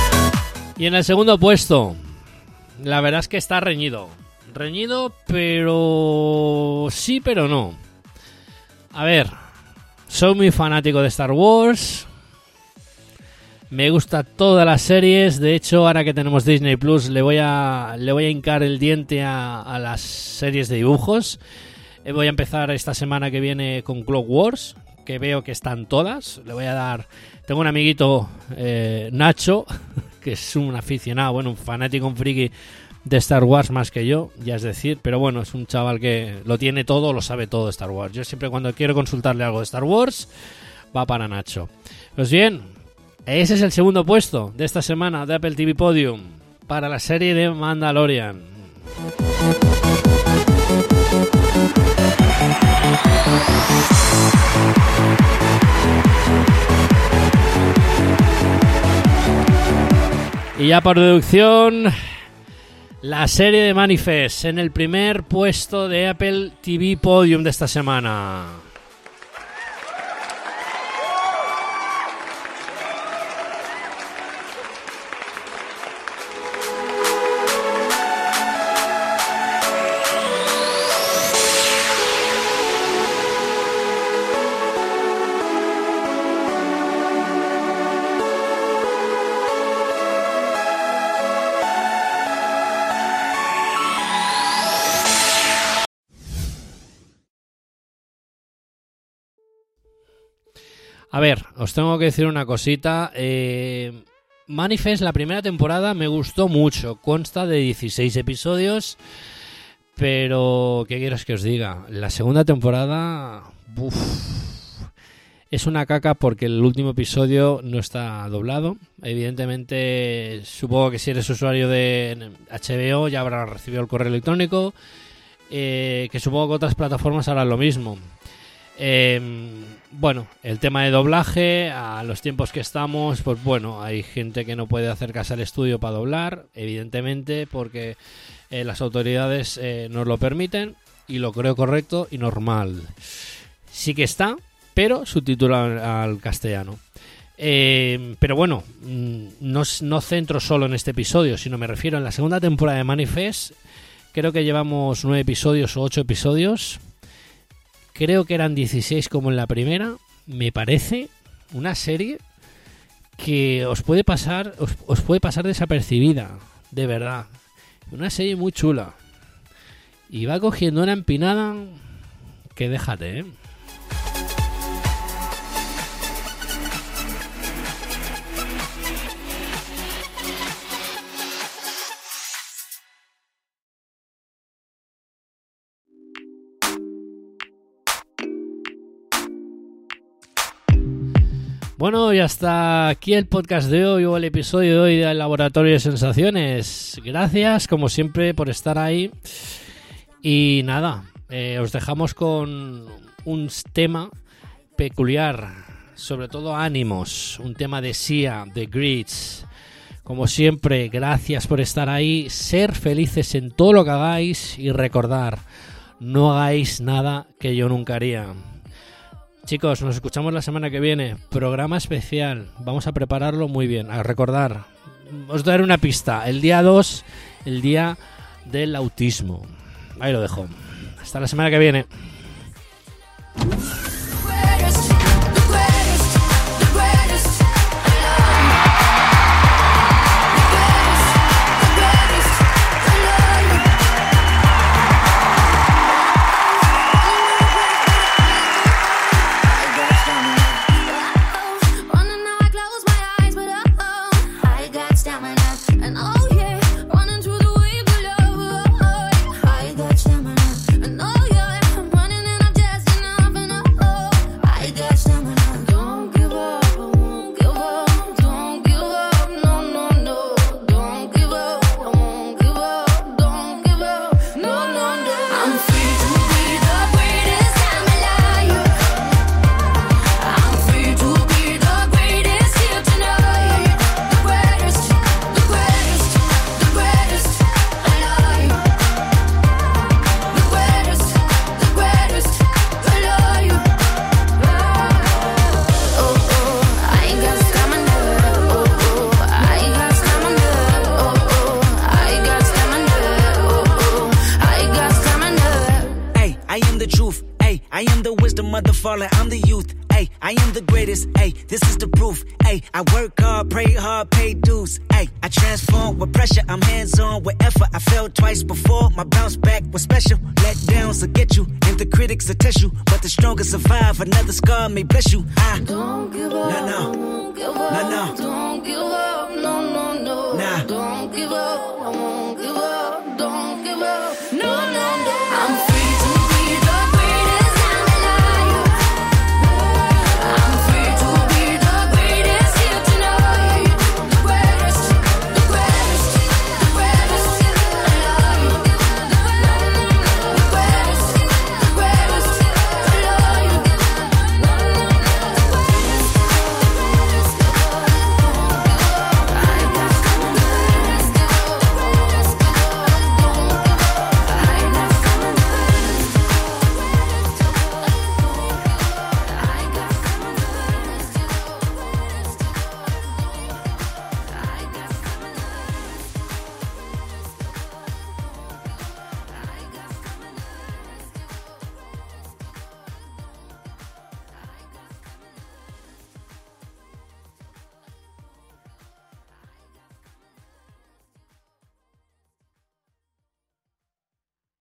Y en el segundo puesto, la verdad es que está reñido. Reñido, pero sí, pero no. A ver, soy muy fanático de Star Wars. Me gusta todas las series. De hecho, ahora que tenemos Disney Plus, le voy a, le voy a hincar el diente a, las series de dibujos. Eh, Voy a empezar esta semana que viene con Clock Wars, que veo que están todas. Le voy a dar. Tengo un amiguito, eh, Nacho, que es un aficionado, bueno, un fanático, un friki de Star Wars más que yo, ya es decir, pero bueno, es un chaval que lo tiene todo, lo sabe todo de Star Wars. Yo siempre cuando quiero consultarle algo de Star Wars, va para Nacho. Pues bien, ese es el segundo puesto de esta semana de Apple TV Podium para la serie de Mandalorian. Y ya por deducción, la serie de Manifest en el primer puesto de Apple TV Podium de esta semana. A ver, os tengo que decir una cosita. Eh, Manifest, la primera temporada, me gustó mucho. Consta de 16 episodios. Pero, ¿qué quieres que os diga? La segunda temporada. es una caca porque el último episodio no está doblado. Evidentemente, supongo que si eres usuario de HBO ya habrás recibido el correo electrónico. eh, que supongo que otras plataformas harán lo mismo. Eh, bueno, el tema de doblaje, a los tiempos que estamos, pues bueno, hay gente que no puede acercarse al estudio para doblar, evidentemente, porque eh, las autoridades eh, nos lo permiten y lo creo correcto y normal. Sí que está, pero subtitulado al, castellano. Eh, pero bueno, mm, no, no centro solo en este episodio, sino me refiero en la segunda temporada de Manifest. Creo que llevamos nueve episodios o ocho episodios. Creo que eran 16 como en la primera. Me parece una serie que os puede pasar, os, os puede pasar desapercibida, de verdad. Una serie muy chula. Y va cogiendo una empinada que déjate, ¿eh? Bueno, y hasta aquí el podcast de hoy o el episodio de hoy del Laboratorio de Sensaciones. Gracias, como siempre, por estar ahí. Y nada, eh, os dejamos con un tema peculiar, sobre todo ánimos, un tema de Sia, de Grids. Como siempre, gracias por estar ahí, ser felices en todo lo que hagáis y recordar, no hagáis nada que yo nunca haría. Chicos, nos escuchamos la semana que viene. Programa especial. Vamos a prepararlo muy bien. A recordar. Os daré una pista. El día 2, el día del autismo. Ahí lo dejo. Hasta la semana que viene. special. Let downs will get you, and the critics will test you. But the strongest survive. Another scar may bless you. I don't give up. No, no.